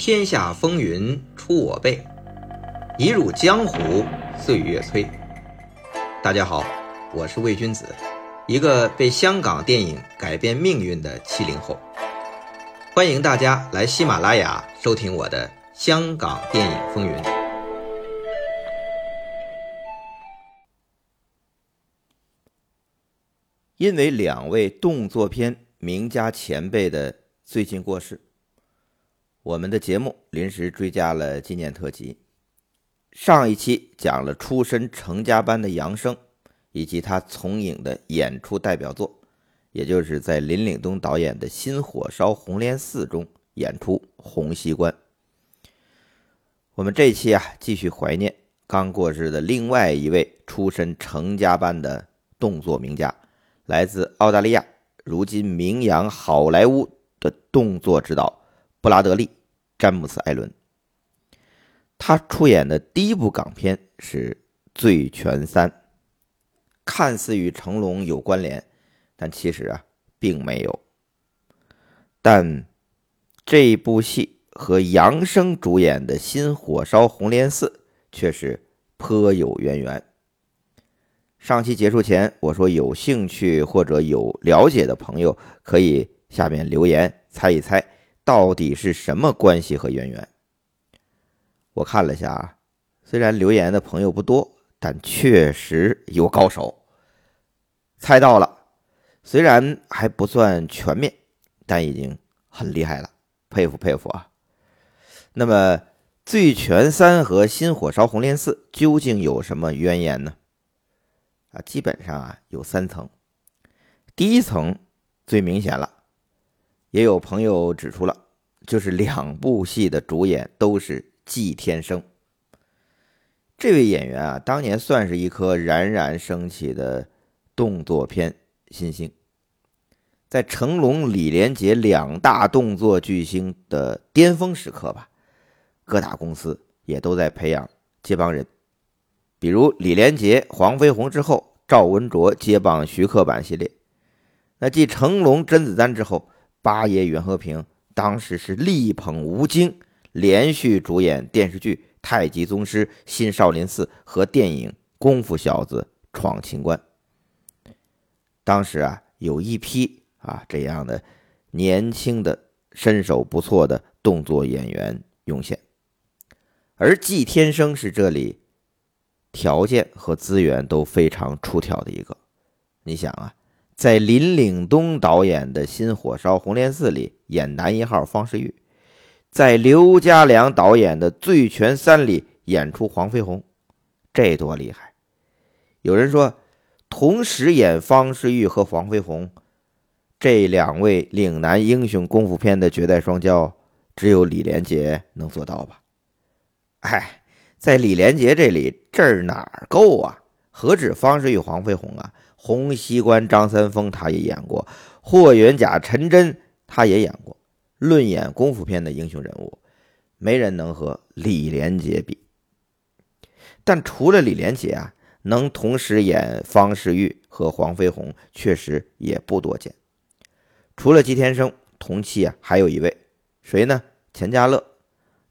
天下风云出我辈，一入江湖岁月催。大家好，我是魏君子，一个被香港电影改变命运的七零后。欢迎大家来喜马拉雅收听我的《香港电影风云》。因为两位动作片名家前辈的最近过世，我们的节目临时追加了纪念特辑。上一期讲了出身成家班的杨生，以及他从影的演出代表作，也就是在林岭东导演的新火烧红莲寺中演出洪熙官。我们这一期啊，继续怀念刚过世的另外一位出身成家班的动作名家。来自澳大利亚，如今名扬好莱坞的动作指导布拉德利·詹姆斯·艾伦。他出演的第一部港片是《醉拳三》，看似与成龙有关联，但其实啊，并没有。但这部戏和杨生主演的新《火烧红莲寺》却是颇有渊源。上期结束前，我说有兴趣或者有了解的朋友可以下面留言猜一猜，到底是什么关系和渊源。我看了一下啊，虽然留言的朋友不多，但确实有高手猜到了。虽然还不算全面，但已经很厉害了，佩服佩服啊！那么《醉拳三》和《新火烧红莲寺》究竟有什么渊源呢？啊，基本上啊有三层，第一层最明显了，也有朋友指出了，就是两部戏的主演都是季天生。这位演员啊，当年算是一颗冉冉升起的动作片新星，在成龙、李连杰两大动作巨星的巅峰时刻吧，各大公司也都在培养接班人。比如李连杰、黄飞鸿之后，赵文卓接棒徐克版系列。那继成龙、甄子丹之后，八爷袁和平当时是力捧吴京，连续主演电视剧《太极宗师》《新少林寺》和电影《功夫小子闯情关》。当时啊，有一批啊这样的年轻的、身手不错的动作演员涌现，而季天生是这里。条件和资源都非常出挑的一个，你想啊，在林岭东导演的新《火烧红莲寺》里演男一号方世玉，在刘家良导演的《醉拳三》里演出黄飞鸿，这多厉害！有人说，同时演方世玉和黄飞鸿这两位岭南英雄功夫片的绝代双骄，只有李连杰能做到吧？哎。在李连杰这里，这儿哪够啊？何止方世玉、黄飞鸿啊，洪熙官、张三丰他也演过，霍元甲、陈真他也演过。论演功夫片的英雄人物，没人能和李连杰比。但除了李连杰啊，能同时演方世玉和黄飞鸿，确实也不多见。除了季天生，同期啊还有一位谁呢？钱嘉乐。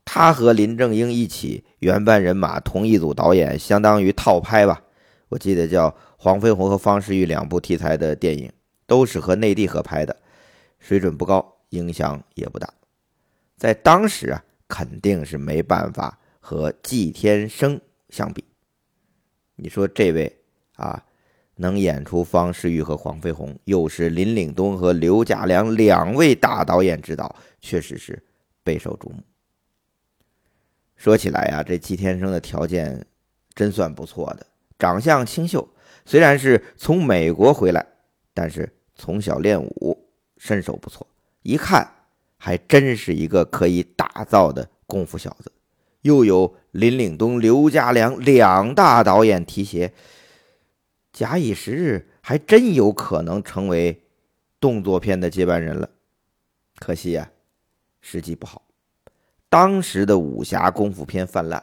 他和林正英一起原班人马同一组导演，相当于套拍吧。我记得叫黄飞鸿和方世玉两部题材的电影，都是和内地合拍的，水准不高，影响也不大。在当时啊，肯定是没办法和季天生相比。你说这位啊，能演出方世玉和黄飞鸿，又是林岭东和刘家良两位大导演指导，确实是备受瞩目。说起来呀，这季天生的条件真算不错的，长相清秀，虽然是从美国回来，但是从小练武，身手不错，一看还真是一个可以打造的功夫小子。又有林岭东、刘家良两大导演提携，假以时日，还真有可能成为动作片的接班人了。可惜呀，时机不好。当时的武侠功夫片泛滥，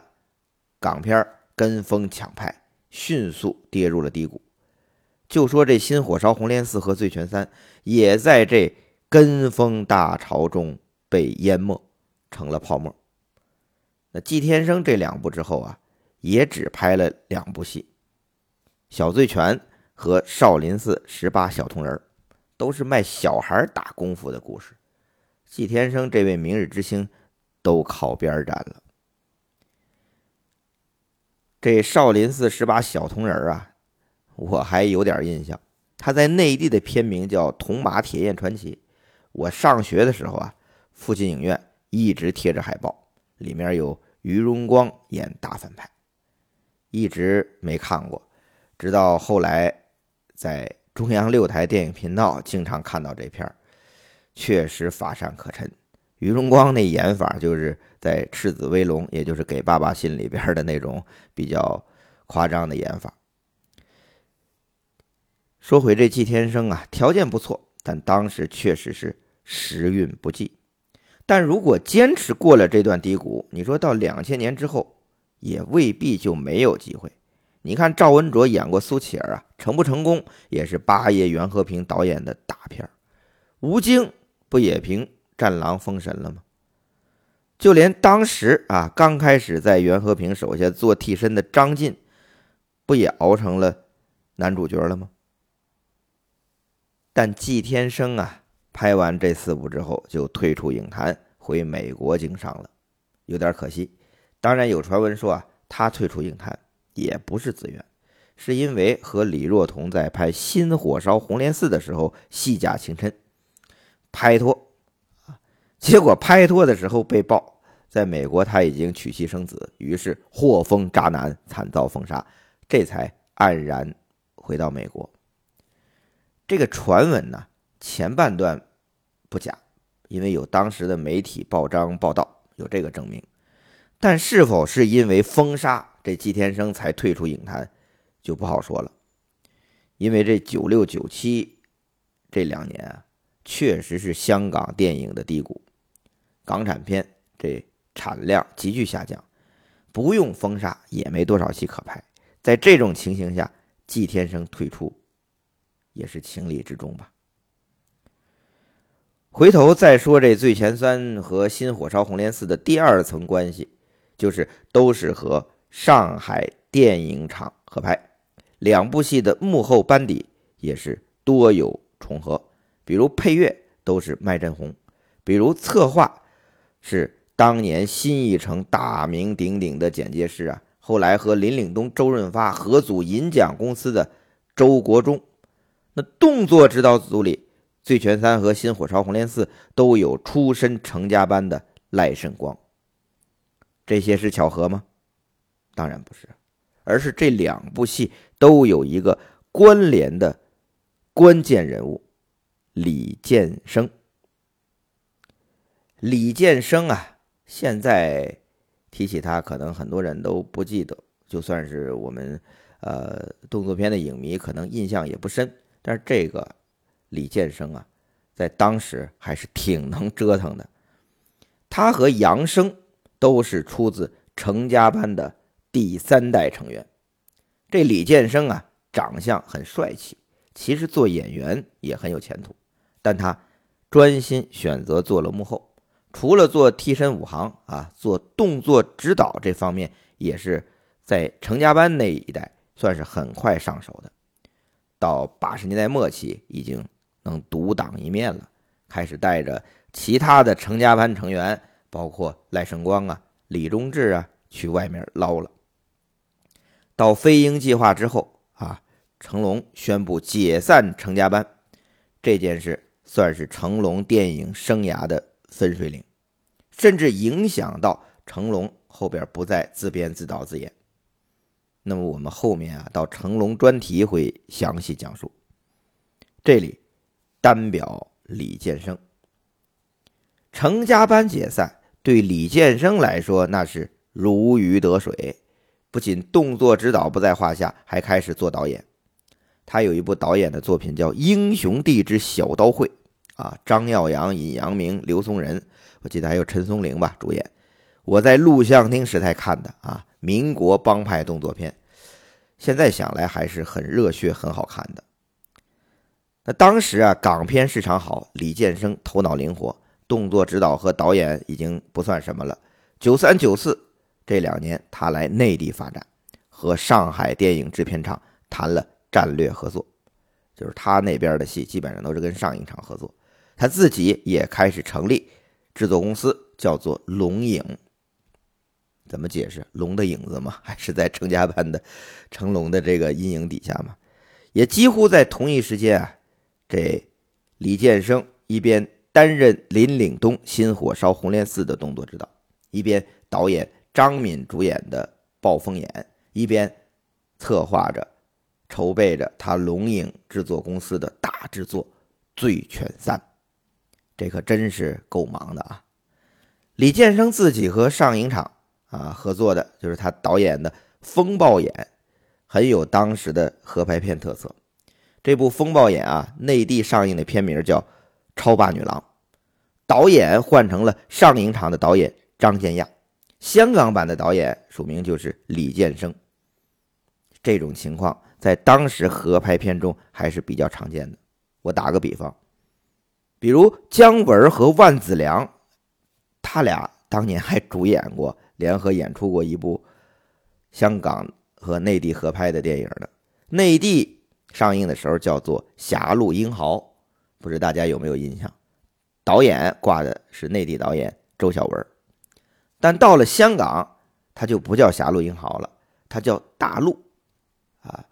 港片跟风抢拍，迅速跌入了低谷。就说这《新火烧红莲寺》和《醉拳三》，也在这跟风大潮中被淹没，成了泡沫。那季天生这两部之后啊，也只拍了两部戏，《小醉拳》和《少林寺十八小铜人》，都是卖小孩打功夫的故事。季天生这位明日之星都靠边站了。这少林寺十八小铜人啊，我还有点印象。他在内地的片名叫《铜马铁焰传奇》。我上学的时候啊，附近影院一直贴着海报，里面有于荣光演大反派，一直没看过。直到后来在中央六台电影频道经常看到这片儿，确实乏善可陈。于荣光那演法就是在《赤子威龙》，也就是《给爸爸信》里边的那种比较夸张的演法。说回这季天生啊，条件不错，但当时确实是时运不济。但如果坚持过了这段低谷，你说到两千年之后，也未必就没有机会。你看赵文卓演过苏乞儿啊，成不成功也是八爷袁和平导演的大片吴京不也凭？战狼封神了吗？就连当时啊，刚开始在袁和平手下做替身的张晋，不也熬成了男主角了吗？但季天生啊，拍完这四部之后就退出影坛，回美国经商了，有点可惜。当然有传闻说啊，他退出影坛也不是自愿，是因为和李若彤在拍《新火烧红莲寺》的时候戏假情深，拍拖。结果拍拖的时候被曝，在美国他已经娶妻生子，于是祸封渣男，惨遭封杀，这才黯然回到美国。这个传闻呢，前半段不假，因为有当时的媒体报章报道，有这个证明。但是否是因为封杀这季天生才退出影坛，就不好说了。因为这九六九七这两年啊，确实是香港电影的低谷。港产片这产量急剧下降，不用封杀也没多少戏可拍。在这种情形下，季天生退出也是情理之中吧。回头再说这《醉前三》和《新火烧红莲寺》的第二层关系，就是都是和上海电影厂合拍，两部戏的幕后班底也是多有重合，比如配乐都是麦振鸿，比如策划。是当年新艺城大名鼎鼎的剪接师啊，后来和林岭东、周润发合组银奖公司的周国忠。那动作指导组里，《醉拳三》和《新火烧红莲寺》都有出身成家班的赖声光。这些是巧合吗？当然不是，而是这两部戏都有一个关联的关键人物——李建生。李建生啊，现在提起他，可能很多人都不记得。就算是我们呃动作片的影迷，可能印象也不深。但是这个李建生啊，在当时还是挺能折腾的。他和杨生都是出自成家班的第三代成员。这李建生啊，长相很帅气，其实做演员也很有前途，但他专心选择做了幕后。除了做替身武行啊，做动作指导这方面也是在成家班那一代算是很快上手的。到八十年代末期，已经能独当一面了，开始带着其他的成家班成员，包括赖声光啊、李忠志啊，去外面捞了。到飞鹰计划之后啊，成龙宣布解散成家班，这件事算是成龙电影生涯的分水岭。甚至影响到成龙后边不再自编自导自演。那么我们后面啊，到成龙专题会详细讲述。这里单表李建生，成家班解散对李建生来说那是如鱼得水，不仅动作指导不在话下，还开始做导演。他有一部导演的作品叫《英雄弟之小刀会》，啊，张耀扬、尹阳明、刘松仁。我记得还有陈松伶吧主演，我在录像厅时代看的啊，民国帮派动作片，现在想来还是很热血、很好看的。那当时啊，港片市场好，李建生头脑灵活，动作指导和导演已经不算什么了。九三九四这两年，他来内地发展，和上海电影制片厂谈了战略合作，就是他那边的戏基本上都是跟上影厂合作，他自己也开始成立制作公司，叫做龙影。怎么解释？龙的影子吗？还是在成家班的成龙的这个阴影底下吗？也几乎在同一时间啊，这李建生一边担任林岭东《新火烧红莲寺》的动作指导，一边导演张敏主演的《暴风眼》，一边策划着、筹备着他龙影制作公司的大制作《醉拳三》。这可真是够忙的啊！李建生自己和上影厂。啊，合作的就是他导演的《风暴眼》，很有当时的合拍片特色。这部《风暴眼》啊，内地上映的片名叫《超霸女郎》，导演换成了上影厂的导演张建亚，香港版的导演署名就是李建生。这种情况在当时合拍片中还是比较常见的。我打个比方，比如姜文和万梓良，他俩当年还主演过。联合演出过一部香港和内地合拍的电影呢，内地上映的时候叫做《狭路英豪》，不知大家有没有印象？导演挂的是内地导演周晓文，但到了香港，他就不叫《狭路英豪》了，他叫《大路》啊，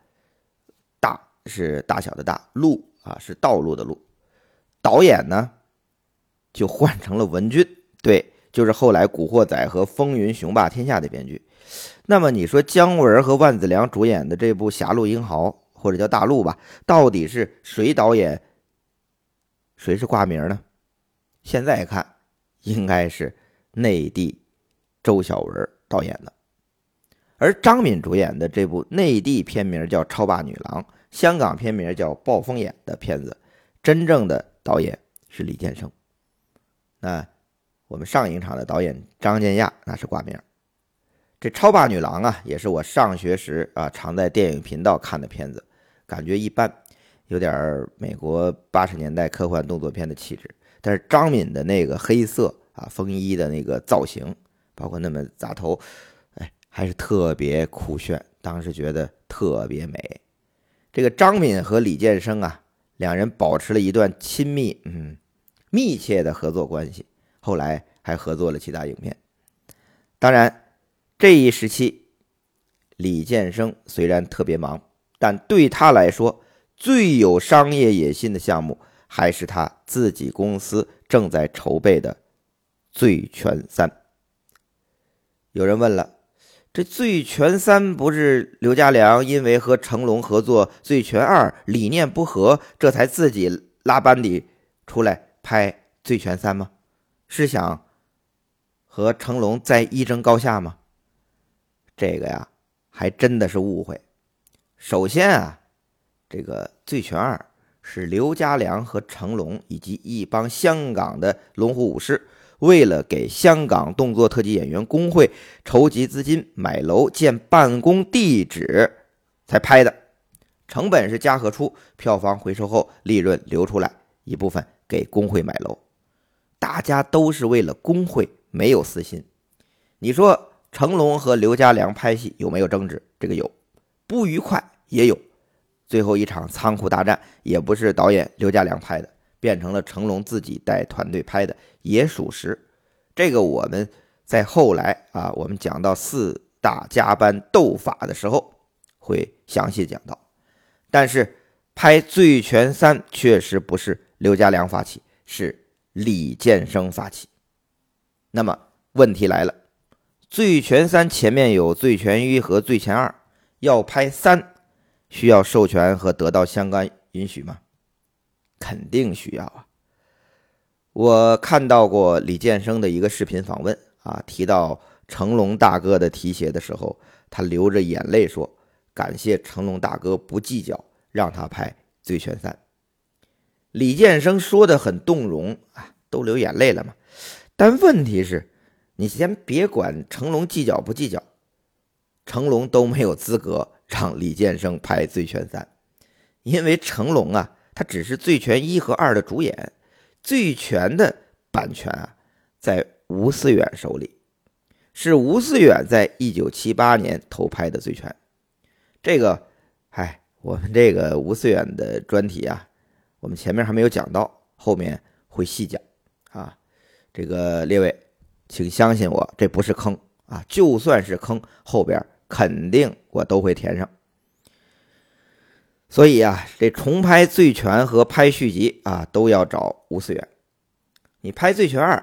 大是大小的大，路啊是道路的路，导演呢就换成了文军，对。就是后来《古惑仔》和《风云雄霸天下》的编剧，那么你说姜文和万梓良主演的这部《狭路英豪》或者叫《大陆》吧，到底是谁导演？谁是挂名呢？现在看，应该是内地周晓文导演的，而张敏主演的这部内地片名叫《超霸女郎》，香港片名叫《暴风眼》的片子，真正的导演是李建生。那。我们上影厂的导演张建亚那是挂名，这《超霸女郎》啊，也是我上学时啊常在电影频道看的片子，感觉一般，有点美国八十年代科幻动作片的气质。但是张敏的那个黑色啊风衣的那个造型，包括那么扎头，哎，还是特别酷炫，当时觉得特别美。这个张敏和李建生啊，两人保持了一段亲密、嗯密切的合作关系。后来还合作了其他影片，当然，这一时期，李建生虽然特别忙，但对他来说，最有商业野心的项目还是他自己公司正在筹备的《醉拳三》。有人问了，这《醉拳三》不是刘家良因为和成龙合作《醉拳二》理念不合，这才自己拉班底出来拍《醉拳三》吗？是想和成龙再一争高下吗？这个呀，还真的是误会。首先啊，这个《醉拳二》是刘家良和成龙以及一帮香港的龙虎武师，为了给香港动作特技演员工会筹集资金、买楼建办公地址才拍的，成本是嘉禾出，票房回收后利润流出来一部分给工会买楼。大家都是为了工会，没有私心。你说成龙和刘家良拍戏有没有争执？这个有，不愉快也有。最后一场仓库大战也不是导演刘家良拍的，变成了成龙自己带团队拍的，也属实。这个我们在后来啊，我们讲到四大加班斗法的时候会详细讲到。但是拍《醉拳三》确实不是刘家良发起，是。李建生发起，那么问题来了，《醉拳三》前面有《醉拳一》和《醉拳二》，要拍三，需要授权和得到相关允许吗？肯定需要啊！我看到过李建生的一个视频访问啊，提到成龙大哥的提携的时候，他流着眼泪说：“感谢成龙大哥不计较，让他拍《醉拳三》。”李建生说的很动容啊，都流眼泪了嘛。但问题是，你先别管成龙计较不计较，成龙都没有资格让李建生拍《醉拳三》，因为成龙啊，他只是《醉拳一》和二的主演，《醉拳》的版权啊在吴思远手里，是吴思远在一九七八年投拍的《醉拳》。这个，嗨，我们这个吴思远的专题啊，我们前面还没有讲到，后面会细讲啊。这个列位，请相信我，这不是坑啊！就算是坑，后边肯定我都会填上。所以啊，这重拍《醉拳》和拍续集啊，都要找吴思远。你拍《醉拳二》，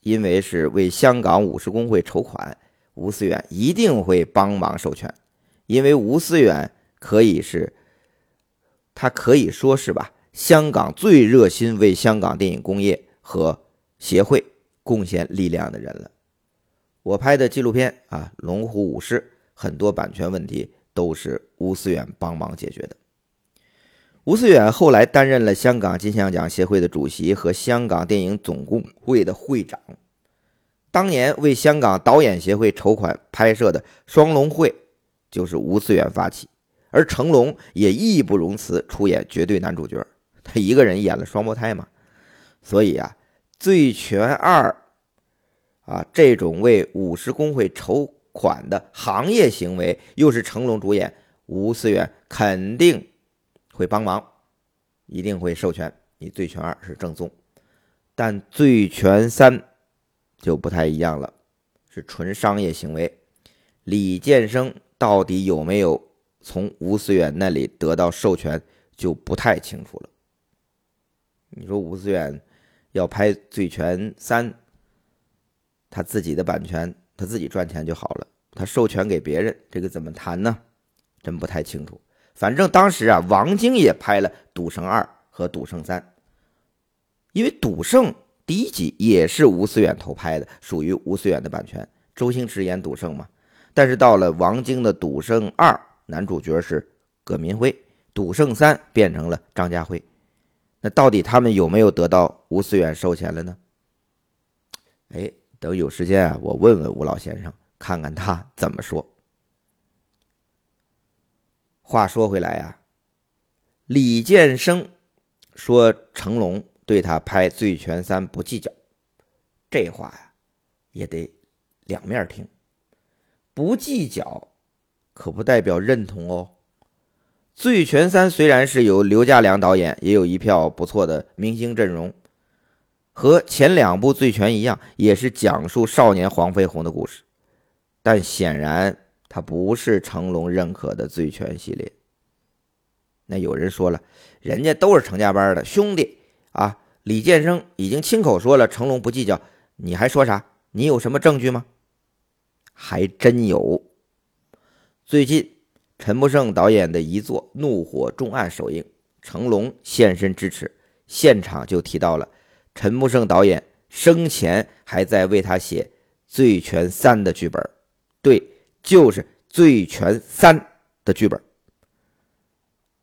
因为是为香港武士工会筹款，吴思远一定会帮忙授权，因为吴思远可以是，他可以说是吧，香港最热心为香港电影工业和协会贡献力量的人了。我拍的纪录片啊，《龙虎武师》，很多版权问题都是吴思远帮忙解决的。吴思远后来担任了香港金像奖协会的主席和香港电影总工会的会长。当年为香港导演协会筹款拍摄的《双龙会》就是吴思远发起，而成龙也义不容辞出演绝对男主角，他一个人演了双胞胎嘛。所以啊，《醉拳二》啊这种为武士工会筹款的行业行为，又是成龙主演，吴思远肯定。会帮忙，一定会授权。你《醉拳二》是正宗，但《醉拳三》就不太一样了，是纯商业行为。李建生到底有没有从吴思远那里得到授权，就不太清楚了。你说吴思远要拍《醉拳三》，他自己的版权，他自己赚钱就好了。他授权给别人，这个怎么谈呢？真不太清楚。反正当时啊，王晶也拍了《赌圣二》和《赌圣三》，因为《赌圣》第一集也是吴思远偷拍的，属于吴思远的版权。周星驰演赌圣嘛，但是到了王晶的《赌圣二》，男主角是葛民辉，《赌圣三》变成了张家辉。那到底他们有没有得到吴思远授权了呢？哎，等有时间啊，我问问吴老先生，看看他怎么说。话说回来呀，李建生说成龙对他拍《醉拳三》不计较，这话呀也得两面听。不计较可不代表认同哦。《醉拳三》虽然是由刘家良导演，也有一票不错的明星阵容，和前两部《醉拳》一样，也是讲述少年黄飞鸿的故事，但显然。他不是成龙认可的醉拳系列。那有人说了，人家都是成家班的兄弟啊。李建生已经亲口说了，成龙不计较，你还说啥？你有什么证据吗？还真有。最近陈木胜导演的一作《怒火重案》首映，成龙现身支持，现场就提到了陈木胜导演生前还在为他写《醉拳三》的剧本。对。就是《醉拳三》的剧本。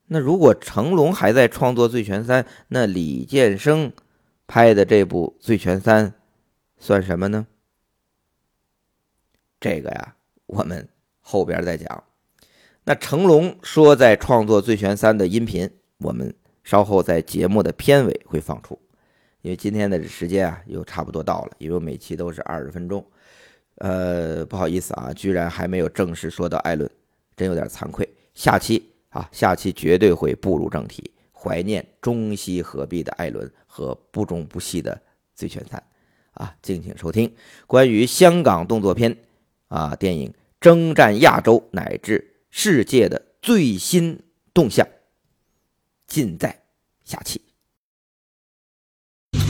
那如果成龙还在创作《醉拳三》，那李建生拍的这部《醉拳三》算什么呢？这个呀，我们后边再讲。那成龙说在创作《醉拳三》的音频，我们稍后在节目的片尾会放出。因为今天的时间啊，又差不多到了，因为每期都是二十分钟。呃，不好意思啊，居然还没有正式说到艾伦，真有点惭愧。下期啊，下期绝对会步入正题，怀念中西合璧的艾伦和不中不细的醉拳三啊，敬请收听关于香港动作片啊电影征战亚洲乃至世界的最新动向，尽在下期。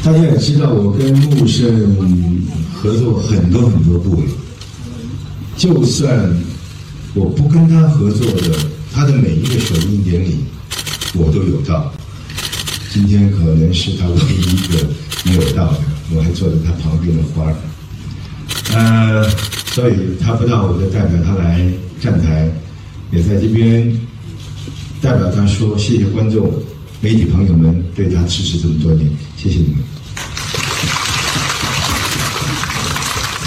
大家也知道，我跟穆圣合作很多很多部了。就算我不跟他合作的，他的每一个首映典礼，我都有到。今天可能是他唯一一个没有到的，我还坐在他旁边的花儿。呃，所以他不到，我就代表他来站台，也在这边代表他说谢谢观众、媒体朋友们对他支持这么多年，谢谢你们。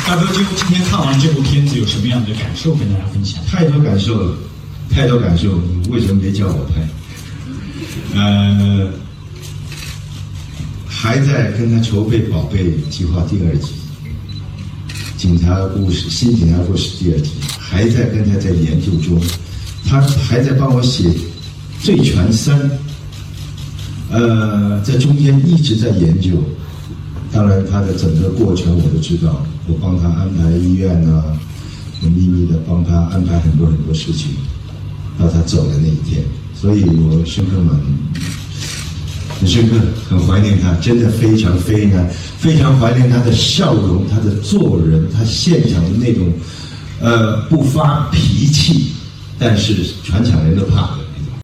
大哥，就今天看完这部片子，有什么样的感受跟大家分享？太多感受了，太多感受。你为什么没叫我拍？呃，还在跟他筹备《宝贝计划》第二集，《警察故事》新警察故事第二集，还在跟他在研究中，他还在帮我写《醉拳三》，呃，在中间一直在研究。当然，他的整个过程我都知道，我帮他安排医院啊，我秘密的帮他安排很多很多事情，到他走的那一天，所以我深刻蛮很深刻，很怀念他，真的非常非常非常怀念他的笑容，他的做人，他现场的那种呃不发脾气，但是全场人都怕的。